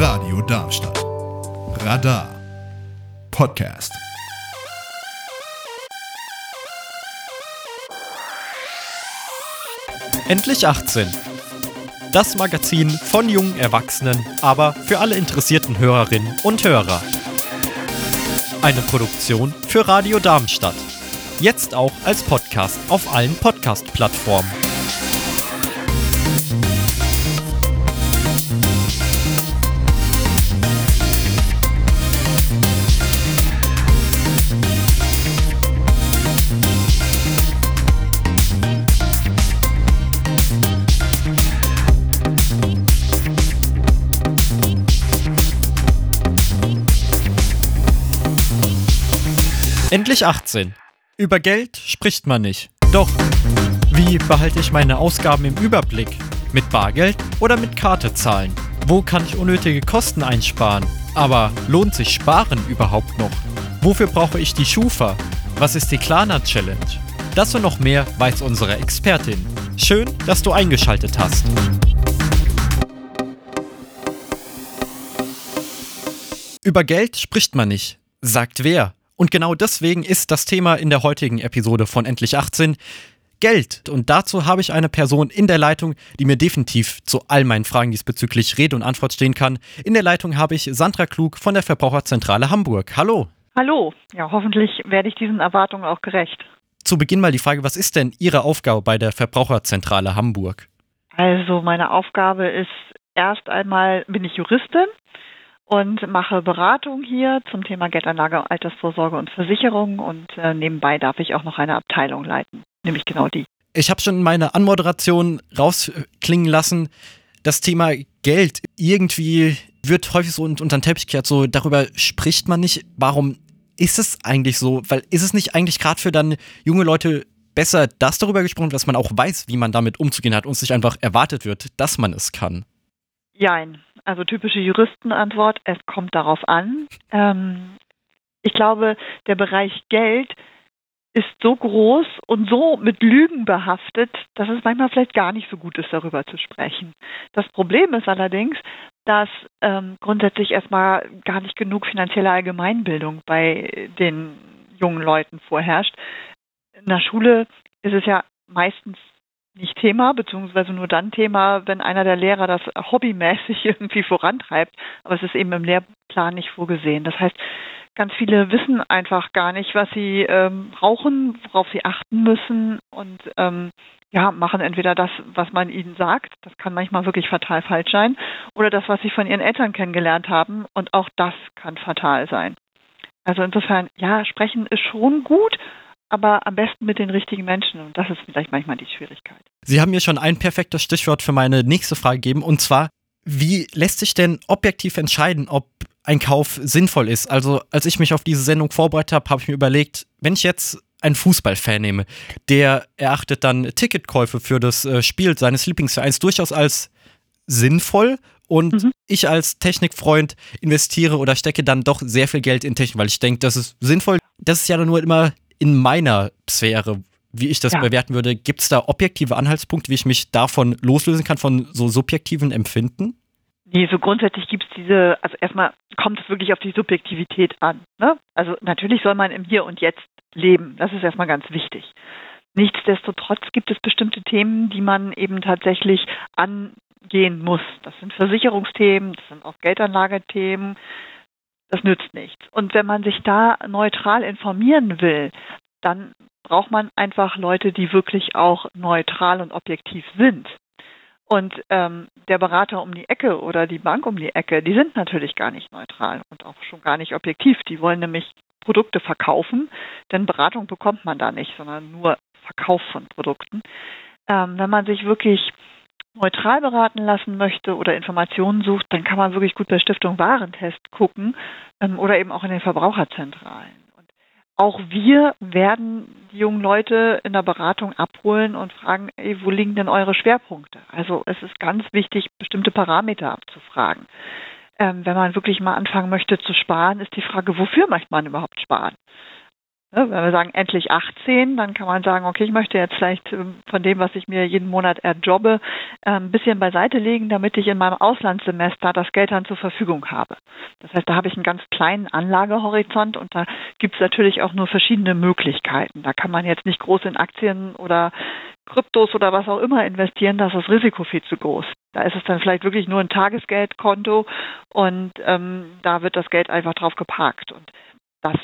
Radio Darmstadt. Radar. Podcast. Endlich 18. Das Magazin von jungen Erwachsenen, aber für alle interessierten Hörerinnen und Hörer. Eine Produktion für Radio Darmstadt. Jetzt auch als Podcast auf allen Podcast-Plattformen. Endlich 18. Über Geld spricht man nicht. Doch, wie behalte ich meine Ausgaben im Überblick? Mit Bargeld oder mit Karte zahlen? Wo kann ich unnötige Kosten einsparen? Aber lohnt sich Sparen überhaupt noch? Wofür brauche ich die Schufa? Was ist die Klarna Challenge? Das und noch mehr weiß unsere Expertin. Schön, dass du eingeschaltet hast. Über Geld spricht man nicht. Sagt wer? Und genau deswegen ist das Thema in der heutigen Episode von Endlich 18 Geld. Und dazu habe ich eine Person in der Leitung, die mir definitiv zu all meinen Fragen diesbezüglich Rede und Antwort stehen kann. In der Leitung habe ich Sandra Klug von der Verbraucherzentrale Hamburg. Hallo. Hallo. Ja, hoffentlich werde ich diesen Erwartungen auch gerecht. Zu Beginn mal die Frage, was ist denn Ihre Aufgabe bei der Verbraucherzentrale Hamburg? Also meine Aufgabe ist erst einmal bin ich Juristin und mache Beratung hier zum Thema Geldanlage, Altersvorsorge und Versicherung und äh, nebenbei darf ich auch noch eine Abteilung leiten, nämlich genau die. Ich habe schon meine Anmoderation rausklingen lassen. Das Thema Geld irgendwie wird häufig so unter den Teppich gekehrt, so darüber spricht man nicht. Warum ist es eigentlich so? Weil ist es nicht eigentlich gerade für dann junge Leute besser, dass darüber gesprochen wird, dass man auch weiß, wie man damit umzugehen hat und sich einfach erwartet wird, dass man es kann? Jein. Also typische Juristenantwort, es kommt darauf an. Ähm, ich glaube, der Bereich Geld ist so groß und so mit Lügen behaftet, dass es manchmal vielleicht gar nicht so gut ist, darüber zu sprechen. Das Problem ist allerdings, dass ähm, grundsätzlich erstmal gar nicht genug finanzielle Allgemeinbildung bei den jungen Leuten vorherrscht. In der Schule ist es ja meistens nicht Thema, beziehungsweise nur dann Thema, wenn einer der Lehrer das hobbymäßig irgendwie vorantreibt. Aber es ist eben im Lehrplan nicht vorgesehen. Das heißt, ganz viele wissen einfach gar nicht, was sie ähm, brauchen, worauf sie achten müssen und ähm, ja, machen entweder das, was man ihnen sagt, das kann manchmal wirklich fatal falsch sein, oder das, was sie von ihren Eltern kennengelernt haben und auch das kann fatal sein. Also insofern, ja, sprechen ist schon gut, aber am besten mit den richtigen Menschen. Und das ist vielleicht manchmal die Schwierigkeit. Sie haben mir schon ein perfektes Stichwort für meine nächste Frage gegeben. Und zwar, wie lässt sich denn objektiv entscheiden, ob ein Kauf sinnvoll ist? Also, als ich mich auf diese Sendung vorbereitet habe, habe ich mir überlegt, wenn ich jetzt einen Fußballfan nehme, der erachtet dann Ticketkäufe für das äh, Spiel seines Lieblingsvereins durchaus als sinnvoll und mhm. ich als Technikfreund investiere oder stecke dann doch sehr viel Geld in Technik, weil ich denke, das ist sinnvoll. Das ist ja nur immer in meiner Sphäre, wie ich das ja. bewerten würde, gibt es da objektive Anhaltspunkte, wie ich mich davon loslösen kann, von so subjektiven Empfinden? Nee, so grundsätzlich gibt es diese, also erstmal kommt es wirklich auf die Subjektivität an. Ne? Also natürlich soll man im Hier und Jetzt leben. Das ist erstmal ganz wichtig. Nichtsdestotrotz gibt es bestimmte Themen, die man eben tatsächlich angehen muss. Das sind Versicherungsthemen, das sind auch Geldanlagethemen, das nützt nichts. Und wenn man sich da neutral informieren will, dann braucht man einfach Leute, die wirklich auch neutral und objektiv sind. Und ähm, der Berater um die Ecke oder die Bank um die Ecke, die sind natürlich gar nicht neutral und auch schon gar nicht objektiv. Die wollen nämlich Produkte verkaufen, denn Beratung bekommt man da nicht, sondern nur Verkauf von Produkten. Ähm, wenn man sich wirklich neutral beraten lassen möchte oder Informationen sucht, dann kann man wirklich gut bei Stiftung Warentest gucken ähm, oder eben auch in den Verbraucherzentralen. Und auch wir werden die jungen Leute in der Beratung abholen und fragen, ey, wo liegen denn eure Schwerpunkte? Also es ist ganz wichtig, bestimmte Parameter abzufragen. Ähm, wenn man wirklich mal anfangen möchte zu sparen, ist die Frage, wofür möchte man überhaupt sparen? Ne, wenn wir sagen endlich 18, dann kann man sagen, okay, ich möchte jetzt vielleicht ähm, von dem, was ich mir jeden Monat erjobbe, ein bisschen beiseite legen, damit ich in meinem Auslandssemester das Geld dann zur Verfügung habe. Das heißt, da habe ich einen ganz kleinen Anlagehorizont und da gibt es natürlich auch nur verschiedene Möglichkeiten. Da kann man jetzt nicht groß in Aktien oder Kryptos oder was auch immer investieren, da ist das Risiko viel zu groß. Da ist es dann vielleicht wirklich nur ein Tagesgeldkonto und ähm, da wird das Geld einfach drauf geparkt. Und das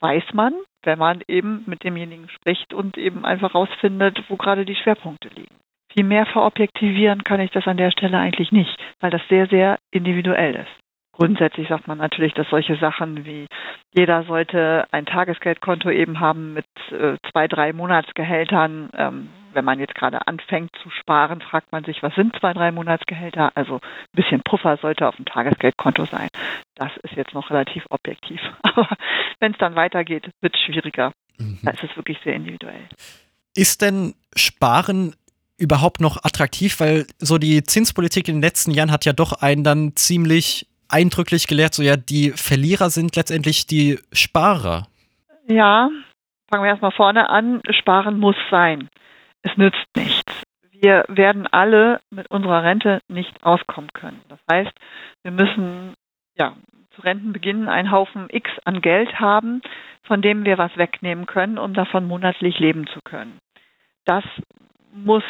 weiß man, wenn man eben mit demjenigen spricht und eben einfach rausfindet, wo gerade die Schwerpunkte liegen. Viel mehr verobjektivieren kann ich das an der Stelle eigentlich nicht, weil das sehr, sehr individuell ist. Grundsätzlich sagt man natürlich, dass solche Sachen wie jeder sollte ein Tagesgeldkonto eben haben mit äh, zwei, drei Monatsgehältern. Ähm, wenn man jetzt gerade anfängt zu sparen, fragt man sich, was sind zwei, drei Monatsgehälter? Also ein bisschen Puffer sollte auf dem Tagesgeldkonto sein. Das ist jetzt noch relativ objektiv. Aber wenn es dann weitergeht, wird es schwieriger. Mhm. Da ist es wirklich sehr individuell. Ist denn Sparen überhaupt noch attraktiv? Weil so die Zinspolitik in den letzten Jahren hat ja doch einen dann ziemlich eindrücklich gelehrt, so ja, die Verlierer sind letztendlich die Sparer. Ja, fangen wir erstmal vorne an. Sparen muss sein. Es nützt nichts. Wir werden alle mit unserer Rente nicht auskommen können. Das heißt, wir müssen ja, zu Rentenbeginn einen Haufen X an Geld haben, von dem wir was wegnehmen können, um davon monatlich leben zu können. Das muss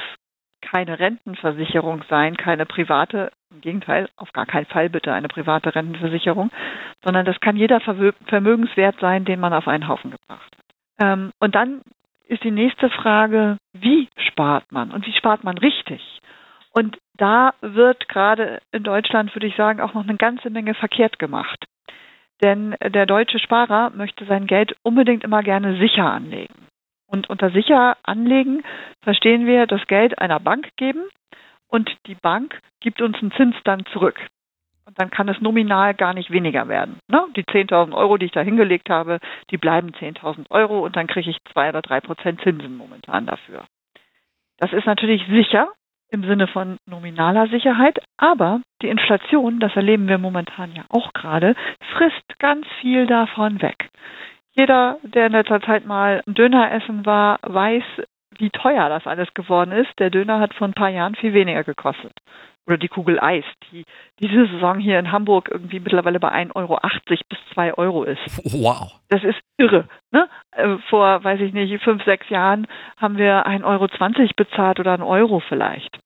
keine Rentenversicherung sein, keine private, im Gegenteil, auf gar keinen Fall bitte eine private Rentenversicherung, sondern das kann jeder Vermögenswert sein, den man auf einen Haufen gebracht hat. Ähm, und dann ist die nächste Frage, wie spart man und wie spart man richtig? Und da wird gerade in Deutschland, würde ich sagen, auch noch eine ganze Menge verkehrt gemacht. Denn der deutsche Sparer möchte sein Geld unbedingt immer gerne sicher anlegen. Und unter sicher anlegen verstehen wir das Geld einer Bank geben und die Bank gibt uns einen Zins dann zurück. Und dann kann es nominal gar nicht weniger werden. Ne? Die 10.000 Euro, die ich da hingelegt habe, die bleiben 10.000 Euro und dann kriege ich zwei oder drei Prozent Zinsen momentan dafür. Das ist natürlich sicher im Sinne von nominaler Sicherheit, aber die Inflation, das erleben wir momentan ja auch gerade, frisst ganz viel davon weg. Jeder, der in letzter Zeit mal Döner essen war, weiß, wie teuer das alles geworden ist. Der Döner hat vor ein paar Jahren viel weniger gekostet. Oder die Kugel Eis, die diese Saison hier in Hamburg irgendwie mittlerweile bei 1,80 Euro bis 2 Euro ist. Wow. Das ist irre. Ne? Äh, vor, weiß ich nicht, fünf, sechs Jahren haben wir 1,20 Euro bezahlt oder einen Euro vielleicht.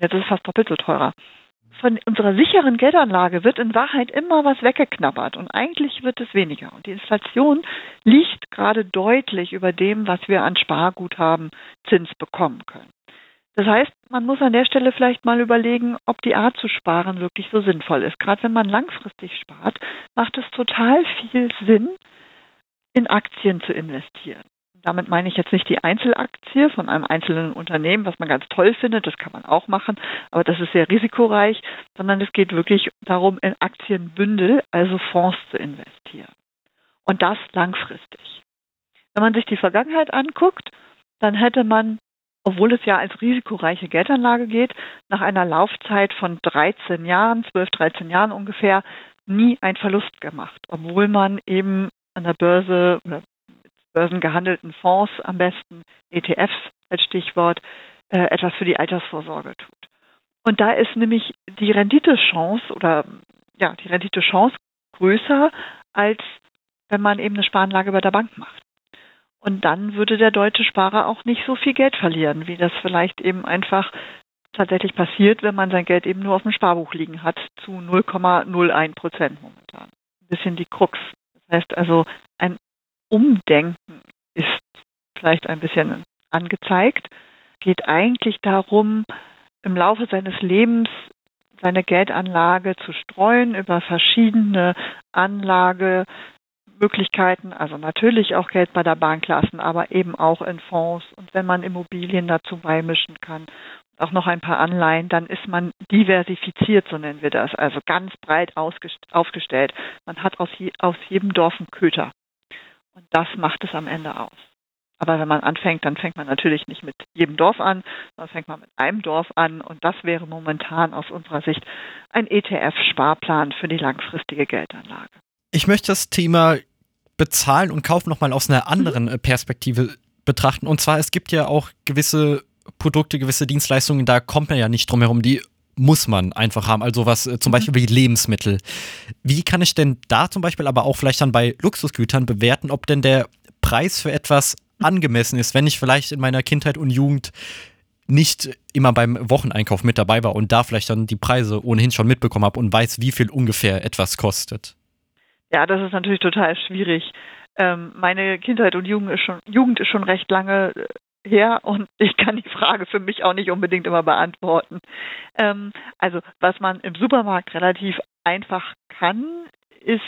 Jetzt ist es fast doppelt so teurer von unserer sicheren Geldanlage wird in Wahrheit immer was weggeknabbert und eigentlich wird es weniger. Und die Inflation liegt gerade deutlich über dem, was wir an Sparguthaben Zins bekommen können. Das heißt, man muss an der Stelle vielleicht mal überlegen, ob die Art zu sparen wirklich so sinnvoll ist. Gerade wenn man langfristig spart, macht es total viel Sinn, in Aktien zu investieren. Damit meine ich jetzt nicht die Einzelaktie von einem einzelnen Unternehmen, was man ganz toll findet, das kann man auch machen, aber das ist sehr risikoreich, sondern es geht wirklich darum, in Aktienbündel, also Fonds zu investieren. Und das langfristig. Wenn man sich die Vergangenheit anguckt, dann hätte man, obwohl es ja als risikoreiche Geldanlage geht, nach einer Laufzeit von 13 Jahren, 12, 13 Jahren ungefähr, nie einen Verlust gemacht, obwohl man eben an der Börse oder börsengehandelten Fonds am besten, ETFs als Stichwort, äh, etwas für die Altersvorsorge tut. Und da ist nämlich die Renditechance oder ja, die Renditechance größer, als wenn man eben eine Sparanlage bei der Bank macht. Und dann würde der deutsche Sparer auch nicht so viel Geld verlieren, wie das vielleicht eben einfach tatsächlich passiert, wenn man sein Geld eben nur auf dem Sparbuch liegen hat, zu 0,01 Prozent momentan. Ein bisschen die Krux. Das heißt also, ein Umdenken ist vielleicht ein bisschen angezeigt. Geht eigentlich darum, im Laufe seines Lebens seine Geldanlage zu streuen über verschiedene Anlagemöglichkeiten, also natürlich auch Geld bei der Bank lassen, aber eben auch in Fonds und wenn man Immobilien dazu beimischen kann, auch noch ein paar Anleihen, dann ist man diversifiziert, so nennen wir das, also ganz breit aufgestellt. Man hat aus, je, aus jedem Dorf einen Köter. Und das macht es am Ende aus. Aber wenn man anfängt, dann fängt man natürlich nicht mit jedem Dorf an, sondern fängt man mit einem Dorf an. Und das wäre momentan aus unserer Sicht ein ETF-Sparplan für die langfristige Geldanlage. Ich möchte das Thema Bezahlen und Kauf nochmal aus einer anderen Mhm. äh, Perspektive betrachten. Und zwar, es gibt ja auch gewisse Produkte, gewisse Dienstleistungen, da kommt man ja nicht drum herum, die muss man einfach haben. Also was äh, zum Mhm. Beispiel wie Lebensmittel. Wie kann ich denn da zum Beispiel aber auch vielleicht dann bei Luxusgütern bewerten, ob denn der Preis für etwas angemessen ist, wenn ich vielleicht in meiner Kindheit und Jugend nicht immer beim Wocheneinkauf mit dabei war und da vielleicht dann die Preise ohnehin schon mitbekommen habe und weiß, wie viel ungefähr etwas kostet. Ja, das ist natürlich total schwierig. Ähm, meine Kindheit und Jugend ist schon, Jugend ist schon recht lange äh, her und ich kann die Frage für mich auch nicht unbedingt immer beantworten. Ähm, also, was man im Supermarkt relativ einfach kann, ist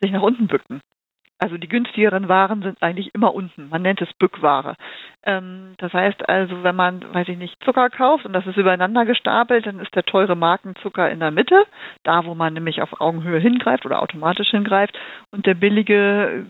sich nach unten bücken. Also die günstigeren Waren sind eigentlich immer unten. Man nennt es Bückware. Ähm, das heißt also, wenn man, weiß ich nicht, Zucker kauft und das ist übereinander gestapelt, dann ist der teure Markenzucker in der Mitte, da wo man nämlich auf Augenhöhe hingreift oder automatisch hingreift und der billige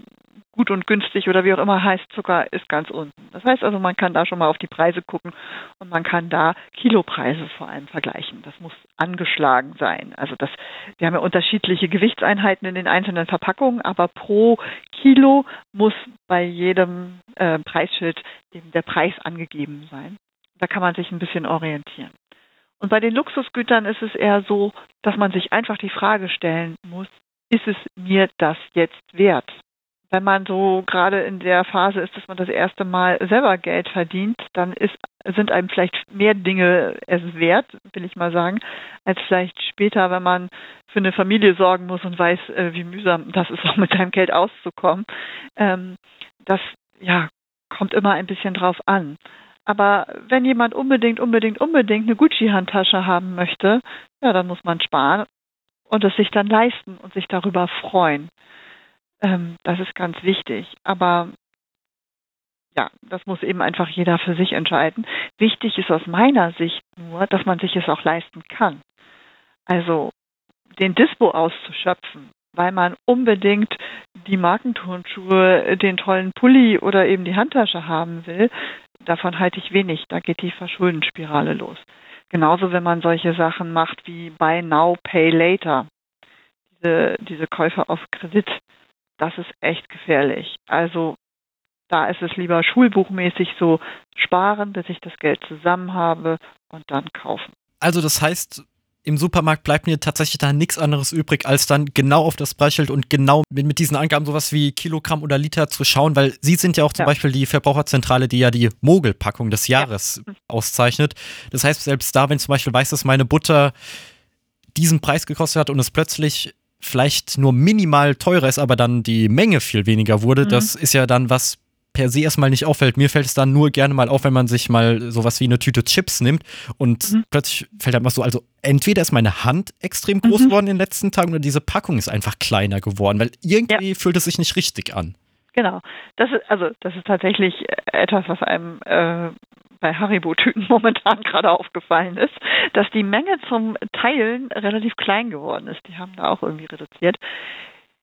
gut und günstig oder wie auch immer heißt Zucker ist ganz unten. Das heißt also, man kann da schon mal auf die Preise gucken und man kann da Kilopreise vor allem vergleichen. Das muss angeschlagen sein. Also das, wir haben ja unterschiedliche Gewichtseinheiten in den einzelnen Verpackungen, aber pro Kilo muss bei jedem äh, Preisschild eben der Preis angegeben sein. Da kann man sich ein bisschen orientieren. Und bei den Luxusgütern ist es eher so, dass man sich einfach die Frage stellen muss, ist es mir das jetzt wert? Wenn man so gerade in der Phase ist, dass man das erste Mal selber Geld verdient, dann ist, sind einem vielleicht mehr Dinge es wert, will ich mal sagen, als vielleicht später, wenn man für eine Familie sorgen muss und weiß, äh, wie mühsam das ist, auch mit seinem Geld auszukommen. Ähm, das ja kommt immer ein bisschen drauf an. Aber wenn jemand unbedingt, unbedingt, unbedingt eine Gucci-Handtasche haben möchte, ja, dann muss man sparen und es sich dann leisten und sich darüber freuen. Ähm, das ist ganz wichtig. Aber ja, das muss eben einfach jeder für sich entscheiden. Wichtig ist aus meiner Sicht nur, dass man sich es auch leisten kann. Also den Dispo auszuschöpfen, weil man unbedingt die Markenturnschuhe, den tollen Pulli oder eben die Handtasche haben will, davon halte ich wenig. Da geht die Verschuldenspirale los. Genauso, wenn man solche Sachen macht wie Buy Now, Pay Later. Diese, diese Käufe auf Kredit das ist echt gefährlich. Also da ist es lieber schulbuchmäßig so sparen, bis ich das Geld zusammen habe und dann kaufen. Also das heißt, im Supermarkt bleibt mir tatsächlich da nichts anderes übrig, als dann genau auf das Preisschild und genau mit, mit diesen Angaben sowas wie Kilogramm oder Liter zu schauen, weil Sie sind ja auch zum Ja. Beispiel die Verbraucherzentrale, die ja die Mogelpackung des Jahres auszeichnet. Das heißt, selbst da, wenn ich zum Beispiel weiß, dass meine Butter diesen Preis gekostet hat und es plötzlich vielleicht nur minimal teurer ist, aber dann die Menge viel weniger wurde, Mhm. das ist ja dann was per se erstmal nicht auffällt. Mir fällt es dann nur gerne mal auf, wenn man sich mal sowas wie eine Tüte Chips nimmt und Mhm. plötzlich fällt halt mal so, also entweder ist meine Hand extrem groß Mhm. geworden in den letzten Tagen oder diese Packung ist einfach kleiner geworden, weil irgendwie fühlt es sich nicht richtig an. Genau. Das ist also das ist tatsächlich etwas, was einem äh, bei Haribo-Tüten momentan gerade aufgefallen ist, dass die Menge zum Teilen relativ klein geworden ist. Die haben da auch irgendwie reduziert.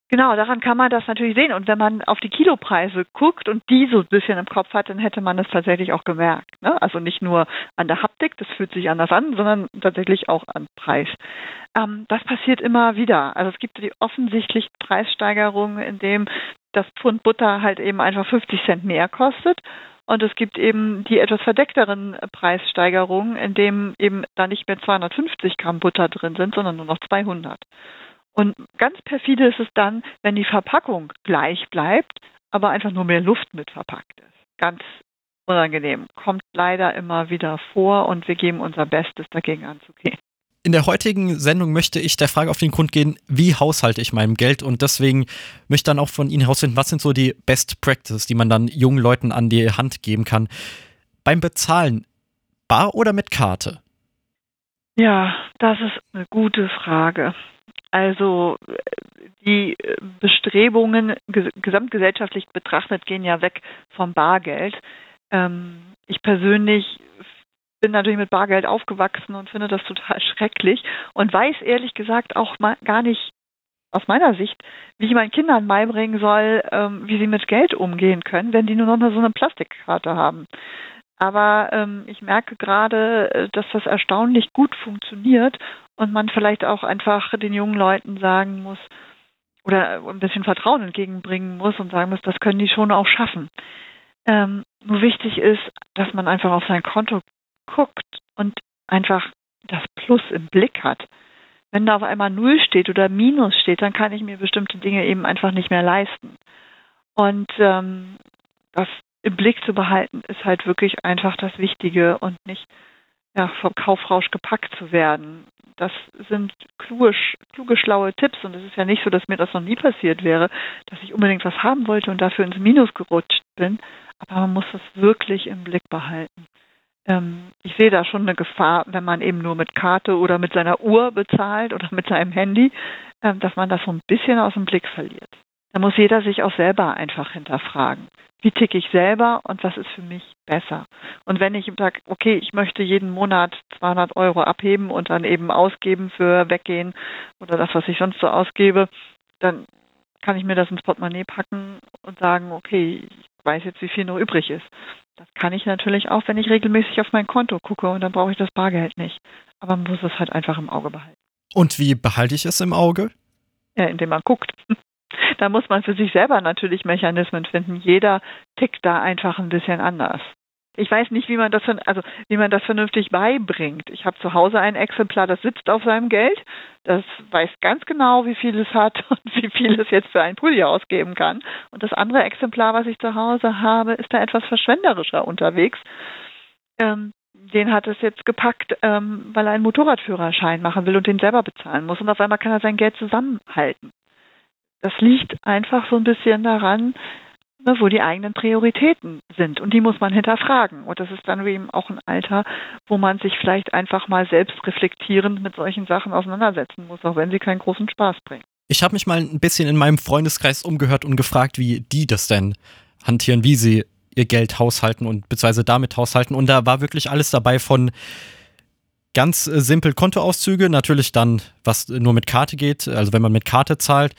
Genau, daran kann man das natürlich sehen. Und wenn man auf die Kilopreise guckt und die so ein bisschen im Kopf hat, dann hätte man das tatsächlich auch gemerkt. Ne? Also nicht nur an der Haptik, das fühlt sich anders an, sondern tatsächlich auch am Preis. Ähm, das passiert immer wieder. Also es gibt die offensichtlich Preissteigerungen, in dem das Pfund Butter halt eben einfach 50 Cent mehr kostet. Und es gibt eben die etwas verdeckteren Preissteigerungen, in dem eben da nicht mehr 250 Gramm Butter drin sind, sondern nur noch 200. Und ganz perfide ist es dann, wenn die Verpackung gleich bleibt, aber einfach nur mehr Luft mit verpackt ist. Ganz unangenehm. Kommt leider immer wieder vor und wir geben unser Bestes, dagegen anzugehen. In der heutigen Sendung möchte ich der Frage auf den Grund gehen, wie haushalte ich mein Geld und deswegen möchte ich dann auch von Ihnen herausfinden, was sind so die Best Practices, die man dann jungen Leuten an die Hand geben kann. Beim Bezahlen, bar oder mit Karte? Ja, das ist eine gute Frage. Also die Bestrebungen ges gesamtgesellschaftlich betrachtet gehen ja weg vom Bargeld. Ähm, ich persönlich bin natürlich mit Bargeld aufgewachsen und finde das total schrecklich und weiß ehrlich gesagt auch mal gar nicht aus meiner Sicht, wie ich meinen Kindern beibringen soll, ähm, wie sie mit Geld umgehen können, wenn die nur noch so eine Plastikkarte haben. Aber ähm, ich merke gerade, äh, dass das erstaunlich gut funktioniert und man vielleicht auch einfach den jungen Leuten sagen muss, oder ein bisschen Vertrauen entgegenbringen muss und sagen muss, das können die schon auch schaffen. Ähm, nur wichtig ist, dass man einfach auf sein Konto guckt und einfach das Plus im Blick hat. Wenn da auf einmal Null steht oder Minus steht, dann kann ich mir bestimmte Dinge eben einfach nicht mehr leisten. Und ähm, das im Blick zu behalten, ist halt wirklich einfach das Wichtige und nicht ja, vom Kaufrausch gepackt zu werden. Das sind kluge, kluge, schlaue Tipps und es ist ja nicht so, dass mir das noch nie passiert wäre, dass ich unbedingt was haben wollte und dafür ins Minus gerutscht bin. Aber man muss das wirklich im Blick behalten. Ähm, ich sehe da schon eine Gefahr, wenn man eben nur mit Karte oder mit seiner Uhr bezahlt oder mit seinem Handy, ähm, dass man das so ein bisschen aus dem Blick verliert. Da muss jeder sich auch selber einfach hinterfragen. Wie ticke ich selber und was ist für mich besser? Und wenn ich sage, okay, ich möchte jeden Monat 200 Euro abheben und dann eben ausgeben für Weggehen oder das, was ich sonst so ausgebe, dann kann ich mir das ins Portemonnaie packen und sagen, okay, ich weiß jetzt, wie viel noch übrig ist. Das kann ich natürlich auch, wenn ich regelmäßig auf mein Konto gucke und dann brauche ich das Bargeld nicht. Aber man muss es halt einfach im Auge behalten. Und wie behalte ich es im Auge? Ja, indem man guckt. Da muss man für sich selber natürlich Mechanismen finden. Jeder tickt da einfach ein bisschen anders. Ich weiß nicht, wie man das, also wie man das vernünftig beibringt. Ich habe zu Hause ein Exemplar, das sitzt auf seinem Geld. Das weiß ganz genau, wie viel es hat und wie viel es jetzt für einen Pulli ausgeben kann. Und das andere Exemplar, was ich zu Hause habe, ist da etwas verschwenderischer unterwegs. Ähm, den hat es jetzt gepackt, ähm, weil er einen Motorradführerschein machen will und den selber bezahlen muss. Und auf einmal kann er sein Geld zusammenhalten. Das liegt einfach so ein bisschen daran, ne, wo die eigenen Prioritäten sind. Und die muss man hinterfragen. Und das ist dann eben auch ein Alter, wo man sich vielleicht einfach mal selbst reflektierend mit solchen Sachen auseinandersetzen muss, auch wenn sie keinen großen Spaß bringen. Ich habe mich mal ein bisschen in meinem Freundeskreis umgehört und gefragt, wie die das denn hantieren, wie sie ihr Geld haushalten und beziehungsweise damit haushalten. Und da war wirklich alles dabei von ganz äh, simpel Kontoauszüge, natürlich dann, was nur mit Karte geht, also wenn man mit Karte zahlt,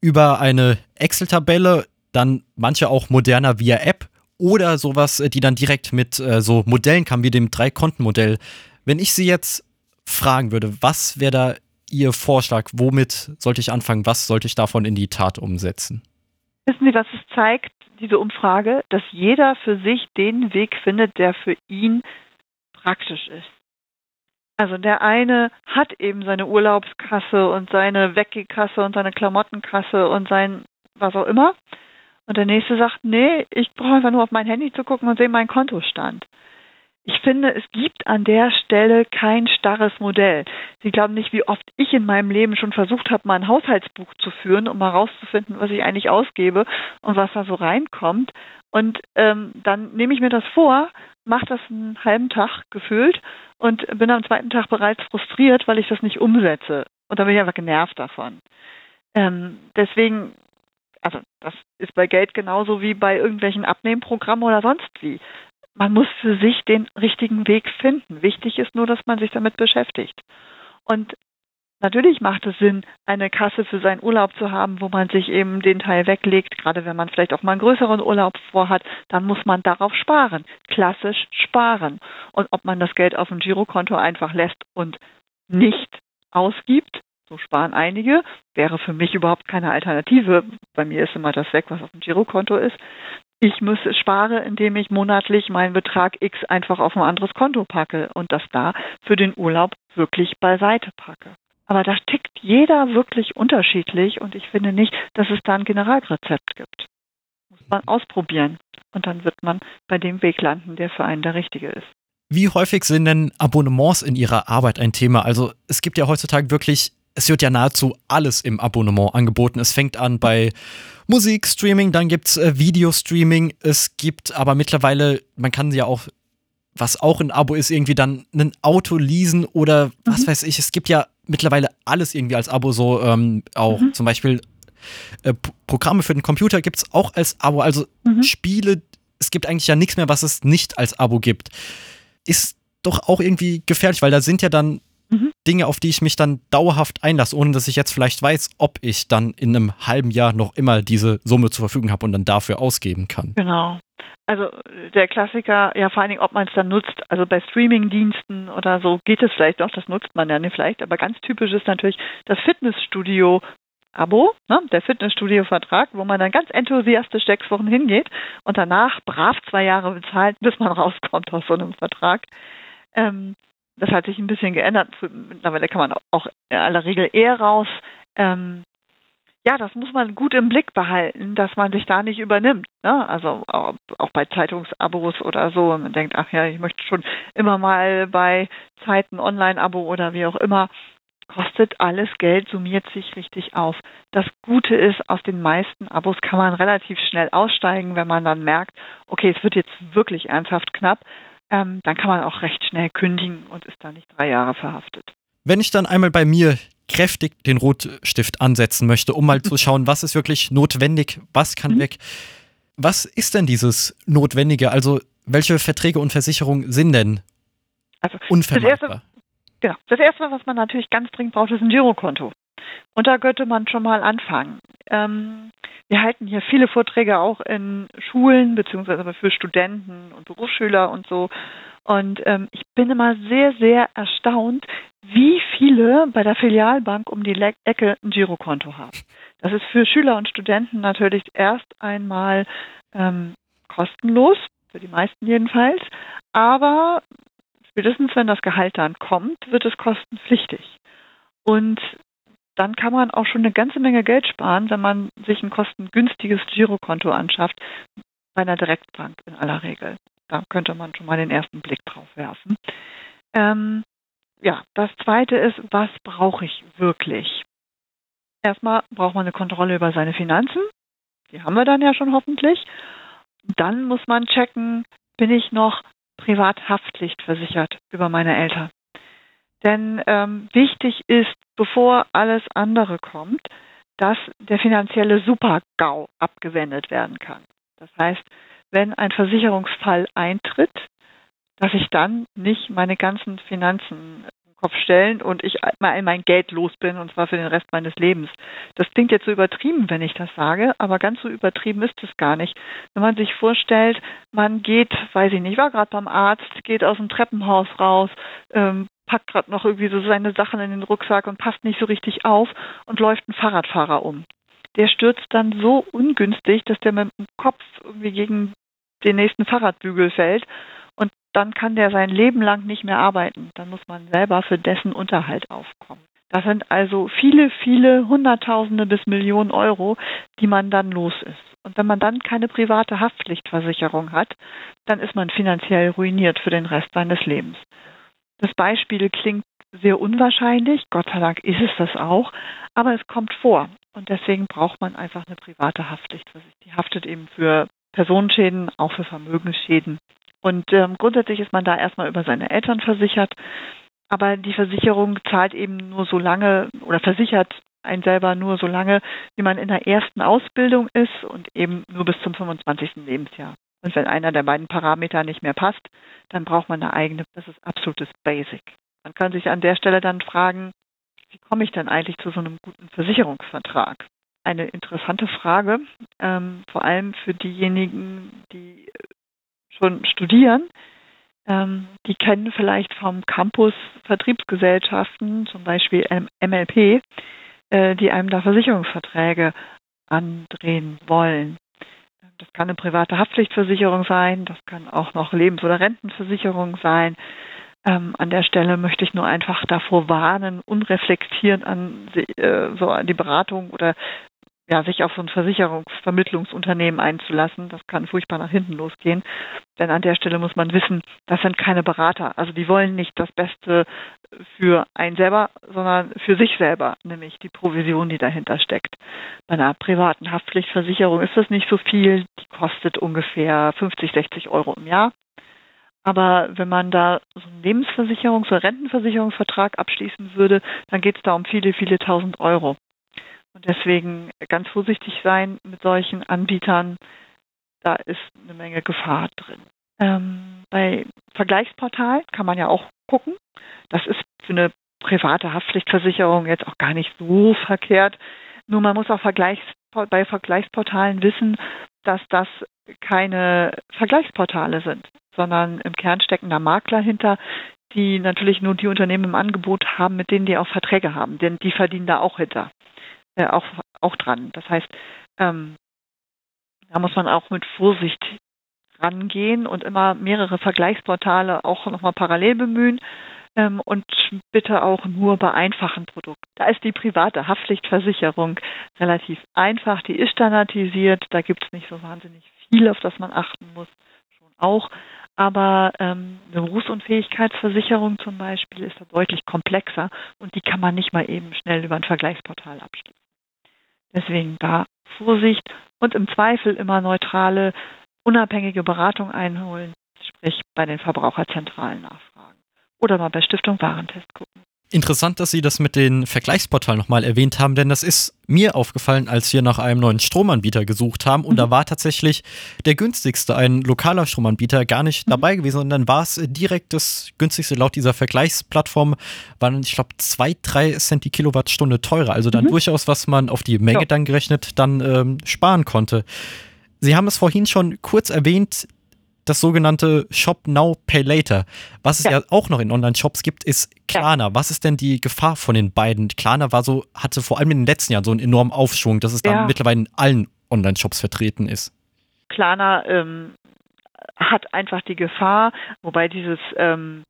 über eine Excel-Tabelle, dann manche auch moderner via App oder sowas, äh, die dann direkt mit äh, so Modellen kam, wie dem Drei-Konten-Modell. Wenn ich Sie jetzt fragen würde, was wäre da Ihr Vorschlag? Womit sollte ich anfangen? Was sollte ich davon in die Tat umsetzen? Wissen Sie, was es zeigt, diese Umfrage? Dass jeder für sich den Weg findet, der für ihn praktisch ist. Also der eine hat eben seine Urlaubskasse und seine Weggekasse und seine Klamottenkasse und sein was auch immer. Und der nächste sagt, nee, ich brauche einfach nur auf mein Handy zu gucken und sehe meinen Kontostand. Ich finde, es gibt an der Stelle kein starres Modell. Sie glauben nicht, wie oft ich in meinem Leben schon versucht habe, mal ein Haushaltsbuch zu führen, um mal rauszufinden, was ich eigentlich ausgebe und was da so reinkommt. Und ähm, dann nehme ich mir das vor, mache das einen halben Tag gefühlt und bin am zweiten Tag bereits frustriert, weil ich das nicht umsetze. Und dann bin ich einfach genervt davon. Ähm, deswegen, also das ist bei Geld genauso wie bei irgendwelchen Abnehmprogrammen oder sonst wie. Man muss für sich den richtigen Weg finden. Wichtig ist nur, dass man sich damit beschäftigt. Und Natürlich macht es Sinn, eine Kasse für seinen Urlaub zu haben, wo man sich eben den Teil weglegt. Gerade wenn man vielleicht auch mal einen größeren Urlaub vorhat, dann muss man darauf sparen. Klassisch sparen. Und ob man das Geld auf dem Girokonto einfach lässt und nicht ausgibt, so sparen einige, wäre für mich überhaupt keine Alternative. Bei mir ist immer das weg, was auf dem Girokonto ist. Ich muss spare, indem ich monatlich meinen Betrag X einfach auf ein anderes Konto packe und das da für den Urlaub wirklich beiseite packe. Aber da tickt jeder wirklich unterschiedlich und ich finde nicht, dass es da ein Generalrezept gibt. Muss man ausprobieren und dann wird man bei dem Weg landen, der für einen der richtige ist. Wie häufig sind denn Abonnements in Ihrer Arbeit ein Thema? Also es gibt ja heutzutage wirklich, es wird ja nahezu alles im Abonnement angeboten. Es fängt an bei Musikstreaming, dann gibt es äh, Videostreaming, es gibt aber mittlerweile, man kann ja auch, was auch ein Abo ist, irgendwie dann ein Auto leasen oder was mhm. weiß ich. Es gibt ja mittlerweile alles irgendwie als Abo, so ähm, auch mhm. zum Beispiel äh, Programme für den Computer gibt es auch als Abo, also mhm. Spiele, es gibt eigentlich ja nichts mehr, was es nicht als Abo gibt. Ist doch auch irgendwie gefährlich, weil da sind ja dann mhm. Dinge, auf die ich mich dann dauerhaft einlasse, ohne dass ich jetzt vielleicht weiß, ob ich dann in einem halben Jahr noch immer diese Summe zur Verfügung habe und dann dafür ausgeben kann. Genau. Also der Klassiker, ja vor allen Dingen, ob man es dann nutzt. Also bei Streaming-Diensten oder so geht es vielleicht doch, das nutzt man ja nicht vielleicht. Aber ganz typisch ist natürlich das Fitnessstudio Abo, ne, der Fitnessstudio-Vertrag, wo man dann ganz enthusiastisch sechs Wochen hingeht und danach brav zwei Jahre bezahlt, bis man rauskommt aus so einem Vertrag. Ähm, das hat sich ein bisschen geändert. Mittlerweile kann man auch in aller Regel eher raus. Ähm, ja, das muss man gut im Blick behalten, dass man sich da nicht übernimmt. Ne? Also auch, auch bei Zeitungsabos oder so. Man denkt, ach ja, ich möchte schon immer mal bei Zeiten Online-Abo oder wie auch immer. Kostet alles Geld, summiert sich richtig auf. Das Gute ist, aus den meisten Abos kann man relativ schnell aussteigen, wenn man dann merkt, okay, es wird jetzt wirklich ernsthaft knapp. Ähm, dann kann man auch recht schnell kündigen und ist dann nicht drei Jahre verhaftet. Wenn ich dann einmal bei mir kräftig den Rotstift ansetzen möchte, um mal zu schauen, was ist wirklich notwendig, was kann mhm. weg. Was ist denn dieses Notwendige? Also welche Verträge und Versicherungen sind denn also, unvermeidbar? Das erste, genau. Das erste, was man natürlich ganz dringend braucht, ist ein Girokonto. Und da könnte man schon mal anfangen. Ähm, wir halten hier viele Vorträge auch in Schulen, beziehungsweise für Studenten und Berufsschüler und so. Und ähm, ich bin immer sehr, sehr erstaunt, wie viele bei der Filialbank um die Le Ecke ein Girokonto haben. Das ist für Schüler und Studenten natürlich erst einmal ähm, kostenlos, für die meisten jedenfalls. Aber spätestens wenn das Gehalt dann kommt, wird es kostenpflichtig. Und dann kann man auch schon eine ganze Menge Geld sparen, wenn man sich ein kostengünstiges Girokonto anschafft, bei einer Direktbank in aller Regel. Da könnte man schon mal den ersten Blick drauf werfen. Ähm, ja, das zweite ist, was brauche ich wirklich? Erstmal braucht man eine Kontrolle über seine Finanzen. Die haben wir dann ja schon hoffentlich. Dann muss man checken, bin ich noch Privathaftpflicht versichert über meine Eltern. Denn ähm, wichtig ist, bevor alles andere kommt, dass der finanzielle Super-GAU abgewendet werden kann. Das heißt, wenn ein Versicherungsfall eintritt, dass ich dann nicht meine ganzen Finanzen im Kopf stellen und ich mal mein Geld los bin und zwar für den Rest meines Lebens. Das klingt jetzt so übertrieben, wenn ich das sage, aber ganz so übertrieben ist es gar nicht. Wenn man sich vorstellt, man geht, weiß ich nicht, war gerade beim Arzt, geht aus dem Treppenhaus raus, ähm, packt gerade noch irgendwie so seine Sachen in den Rucksack und passt nicht so richtig auf und läuft ein Fahrradfahrer um. Der stürzt dann so ungünstig, dass der mit dem Kopf irgendwie gegen den nächsten Fahrradbügel fällt und dann kann der sein Leben lang nicht mehr arbeiten. Dann muss man selber für dessen Unterhalt aufkommen. Das sind also viele, viele Hunderttausende bis Millionen Euro, die man dann los ist. Und wenn man dann keine private Haftpflichtversicherung hat, dann ist man finanziell ruiniert für den Rest seines Lebens. Das Beispiel klingt sehr unwahrscheinlich, Gott sei Dank ist es das auch, aber es kommt vor. Und deswegen braucht man einfach eine private Haftpflichtversicherung. Die haftet eben für Personenschäden, auch für Vermögensschäden. Und ähm, grundsätzlich ist man da erstmal über seine Eltern versichert. Aber die Versicherung zahlt eben nur so lange oder versichert einen selber nur so lange, wie man in der ersten Ausbildung ist und eben nur bis zum 25. Lebensjahr. Und wenn einer der beiden Parameter nicht mehr passt, dann braucht man eine eigene, das ist absolutes Basic. Man kann sich an der Stelle dann fragen, wie komme ich denn eigentlich zu so einem guten Versicherungsvertrag? Eine interessante Frage, ähm, vor allem für diejenigen, die schon studieren. Ähm, die kennen vielleicht vom Campus Vertriebsgesellschaften, zum Beispiel MLP, äh, die einem da Versicherungsverträge andrehen wollen. Das kann eine private Haftpflichtversicherung sein, das kann auch noch Lebens- oder Rentenversicherung sein. Ähm, an der Stelle möchte ich nur einfach davor warnen, unreflektiert an, äh, so an die Beratung oder ja, sich auf so ein Versicherungsvermittlungsunternehmen einzulassen. Das kann furchtbar nach hinten losgehen. Denn an der Stelle muss man wissen, das sind keine Berater. Also die wollen nicht das Beste für einen selber, sondern für sich selber, nämlich die Provision, die dahinter steckt. Bei einer privaten Haftpflichtversicherung ist das nicht so viel. Die kostet ungefähr 50, 60 Euro im Jahr. Aber wenn man da so einen Lebensversicherungs- oder Rentenversicherungsvertrag abschließen würde, dann geht es da um viele, viele tausend Euro. Und deswegen ganz vorsichtig sein mit solchen Anbietern. Da ist eine Menge Gefahr drin. Ähm, bei Vergleichsportal kann man ja auch gucken. Das ist für eine private Haftpflichtversicherung jetzt auch gar nicht so verkehrt. Nur man muss auch Vergleichs bei Vergleichsportalen wissen, dass das keine Vergleichsportale sind, sondern im Kern stecken da Makler hinter, die natürlich nur die Unternehmen im Angebot haben, mit denen die auch Verträge haben, denn die verdienen da auch hinter. äh, auch, auch dran. Das heißt, ähm, da muss man auch mit Vorsicht rangehen und immer mehrere Vergleichsportale auch nochmal parallel bemühen ähm, und bitte auch nur bei einfachen Produkten. Da ist die private Haftpflichtversicherung relativ einfach, die ist standardisiert, da gibt es nicht so wahnsinnig viel, auf das man achten muss, schon auch. Aber ähm, eine Berufsunfähigkeitsversicherung zum Beispiel ist da deutlich komplexer und die kann man nicht mal eben schnell über ein Vergleichsportal abschließen. Deswegen da Vorsicht und im Zweifel immer neutrale, unabhängige Beratung einholen, sprich bei den Verbraucherzentralen nachfragen oder mal bei Stiftung Warentest gucken. Interessant, dass Sie das mit den Vergleichsportalen nochmal erwähnt haben, denn das ist mir aufgefallen, als wir nach einem neuen Stromanbieter gesucht haben und mhm. da war tatsächlich der günstigste, ein lokaler Stromanbieter, gar nicht mhm. dabei gewesen und dann war es direkt das günstigste laut dieser Vergleichsplattform, waren, ich glaube, zwei, drei Cent die Kilowattstunde teurer. Also dann mhm. durchaus, was man auf die Menge ja. dann gerechnet dann ähm, sparen konnte. Sie haben es vorhin schon kurz erwähnt, das sogenannte Shop Now Pay Later. Was es ja, ja auch noch in Online-Shops gibt, ist Klarna. Ja. Was ist denn die Gefahr von den beiden? Klarna war so, hatte vor allem in den letzten Jahren so einen enormen Aufschwung, dass es dann ja. mittlerweile in allen Online-Shops vertreten ist. Klarna ähm, hat einfach die Gefahr, wobei dieses ähm,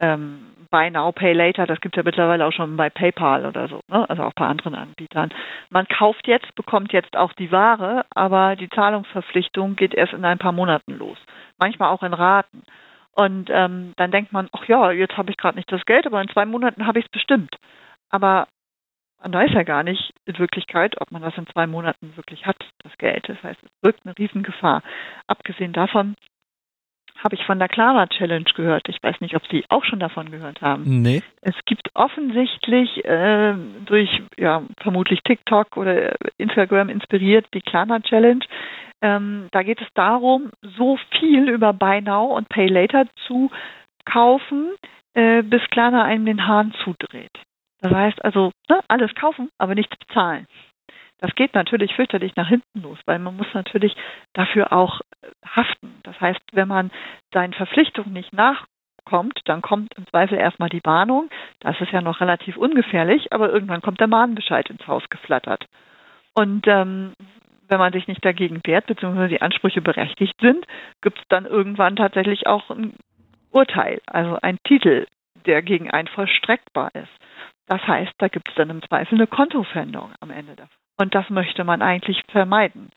ähm, Buy Now, Pay Later, das gibt es ja mittlerweile auch schon bei PayPal oder so, ne? also auch bei anderen Anbietern. Man kauft jetzt, bekommt jetzt auch die Ware, aber die Zahlungsverpflichtung geht erst in ein paar Monaten los manchmal auch in Raten. Und ähm, dann denkt man, ach ja, jetzt habe ich gerade nicht das Geld, aber in zwei Monaten habe ich es bestimmt. Aber man weiß ja gar nicht in Wirklichkeit, ob man das in zwei Monaten wirklich hat, das Geld. Das heißt, es birgt eine Riesengefahr. Abgesehen davon habe ich von der Clara Challenge gehört. Ich weiß nicht, ob Sie auch schon davon gehört haben. Nee. Es gibt offensichtlich äh, durch ja vermutlich TikTok oder Instagram inspiriert die Clara Challenge. Ähm, da geht es darum, so viel über Buy Now und Pay Later zu kaufen, äh, bis Klarna einem den Hahn zudreht. Das heißt also, ne, alles kaufen, aber nichts bezahlen. Das geht natürlich fürchterlich nach hinten los, weil man muss natürlich dafür auch äh, haften. Das heißt, wenn man seinen Verpflichtungen nicht nachkommt, dann kommt im Zweifel erstmal die Warnung. Das ist ja noch relativ ungefährlich, aber irgendwann kommt der Mahnbescheid ins Haus geflattert. Und ähm, wenn man sich nicht dagegen wehrt, beziehungsweise die Ansprüche berechtigt sind, gibt es dann irgendwann tatsächlich auch ein Urteil, also ein Titel, der gegen einen vollstreckbar ist. Das heißt, da gibt es dann im Zweifel eine Kontofendung am Ende davon. Und das möchte man eigentlich vermeiden.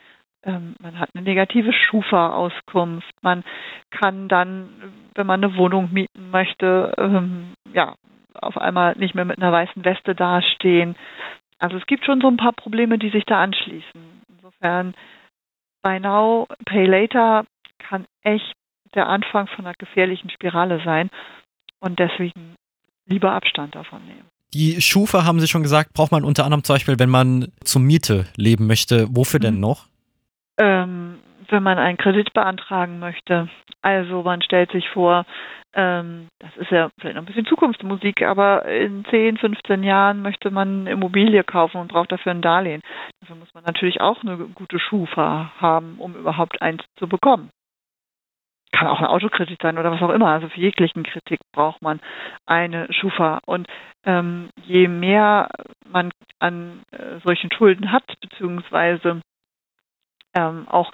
Ähm, man hat eine negative Schufa-Auskunft. Man kann dann, wenn man eine Wohnung mieten möchte, ähm, ja, auf einmal nicht mehr mit einer weißen Weste dastehen. Also es gibt schon so ein paar Probleme, die sich da anschließen. Insofern, Buy Now, Pay Later kann echt der Anfang von einer gefährlichen Spirale sein und deswegen lieber Abstand davon nehmen. Die Schufa, haben Sie schon gesagt, braucht man unter anderem zum Beispiel, wenn man zur Miete leben möchte. Wofür mhm. denn noch? Ähm, wenn man einen Kredit beantragen möchte. Also man stellt sich vor, ähm, das ist ja vielleicht noch ein bisschen Zukunftsmusik, aber in 10, 15 Jahren möchte man eine Immobilie kaufen und braucht dafür ein Darlehen. Dafür muss man natürlich auch eine gute Schufa haben, um überhaupt eins zu bekommen. Kann auch ein Autokredit sein oder was auch immer. Also für jeglichen Kritik braucht man eine Schufa. Und ähm, je mehr man an äh, solchen Schulden hat, beziehungsweise ähm, auch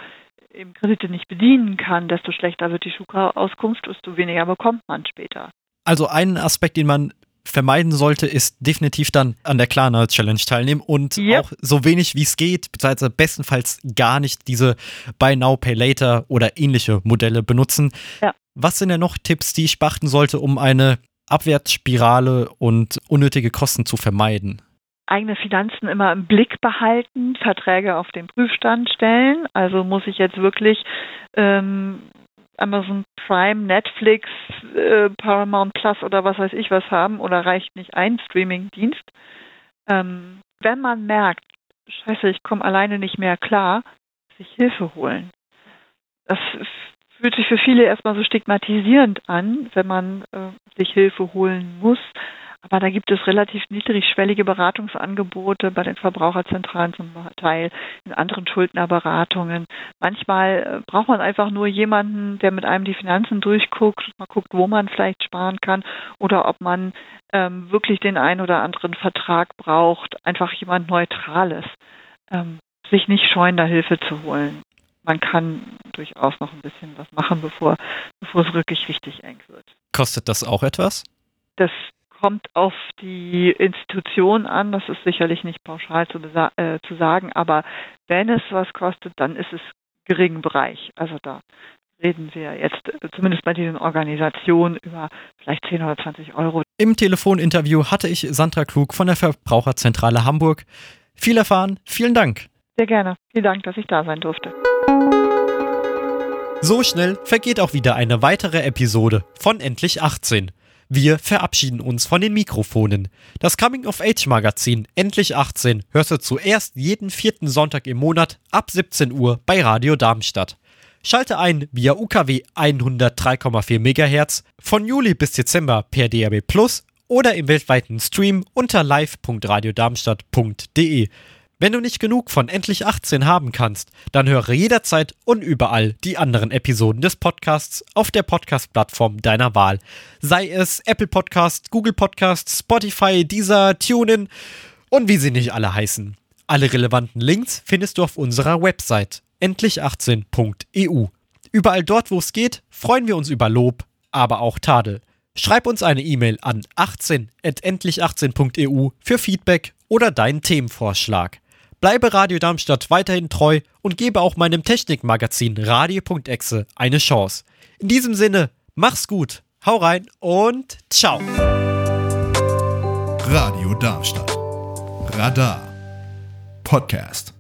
eben Kredite nicht bedienen kann, desto schlechter wird die Schuka-Auskunft, desto weniger bekommt man später. Also ein Aspekt, den man vermeiden sollte, ist definitiv dann an der Klarna Challenge teilnehmen und yep. auch so wenig wie es geht, beziehungsweise bestenfalls gar nicht diese Buy Now, Pay Later oder ähnliche Modelle benutzen. Ja. Was sind denn noch Tipps, die ich beachten sollte, um eine Abwärtsspirale und unnötige Kosten zu vermeiden? eigene Finanzen immer im Blick behalten, Verträge auf den Prüfstand stellen. Also muss ich jetzt wirklich ähm, Amazon Prime, Netflix, äh, Paramount Plus oder was weiß ich was haben oder reicht nicht ein Streamingdienst. Ähm, wenn man merkt, scheiße, ich komme alleine nicht mehr klar, sich Hilfe holen. Das fühlt sich für viele erstmal so stigmatisierend an, wenn man äh, sich Hilfe holen muss. Aber da gibt es relativ niedrigschwellige Beratungsangebote bei den Verbraucherzentralen zum Teil, in anderen Schuldnerberatungen. Manchmal äh, braucht man einfach nur jemanden, der mit einem die Finanzen durchguckt, mal guckt, wo man vielleicht sparen kann oder ob man ähm, wirklich den einen oder anderen Vertrag braucht. Einfach jemand Neutrales. Ähm, sich nicht scheuen, da Hilfe zu holen. Man kann durchaus noch ein bisschen was machen, bevor, bevor es wirklich richtig eng wird. Kostet das auch etwas? Das kommt auf die Institution an, das ist sicherlich nicht pauschal zu, äh, zu sagen, aber wenn es was kostet, dann ist es geringen Bereich. Also da reden wir jetzt äh, zumindest bei diesen Organisationen über vielleicht 10 oder 20 Euro. Im Telefoninterview hatte ich Sandra Klug von der Verbraucherzentrale Hamburg. Viel erfahren, vielen Dank. Sehr gerne. Vielen Dank, dass ich da sein durfte. So schnell vergeht auch wieder eine weitere Episode von Endlich 18. Wir verabschieden uns von den Mikrofonen. Das Coming of Age Magazin Endlich 18 hörst du zuerst jeden vierten Sonntag im Monat ab 17 Uhr bei Radio Darmstadt. Schalte ein via UKW 103,4 MHz von Juli bis Dezember per DAB Plus oder im weltweiten Stream unter live.radiodarmstadt.de. Wenn du nicht genug von Endlich 18 haben kannst, dann höre jederzeit und überall die anderen Episoden des Podcasts auf der Podcast-Plattform deiner Wahl. Sei es Apple Podcast, Google Podcast, Spotify, Deezer, TuneIn und wie sie nicht alle heißen. Alle relevanten Links findest du auf unserer Website endlich18.eu. Überall dort, wo es geht, freuen wir uns über Lob, aber auch Tadel. Schreib uns eine E-Mail an 18.endlich18.eu für Feedback oder deinen Themenvorschlag. Bleibe Radio Darmstadt weiterhin treu und gebe auch meinem Technikmagazin Radio.exe eine Chance. In diesem Sinne, mach's gut, hau rein und ciao. Radio Darmstadt. Radar. Podcast.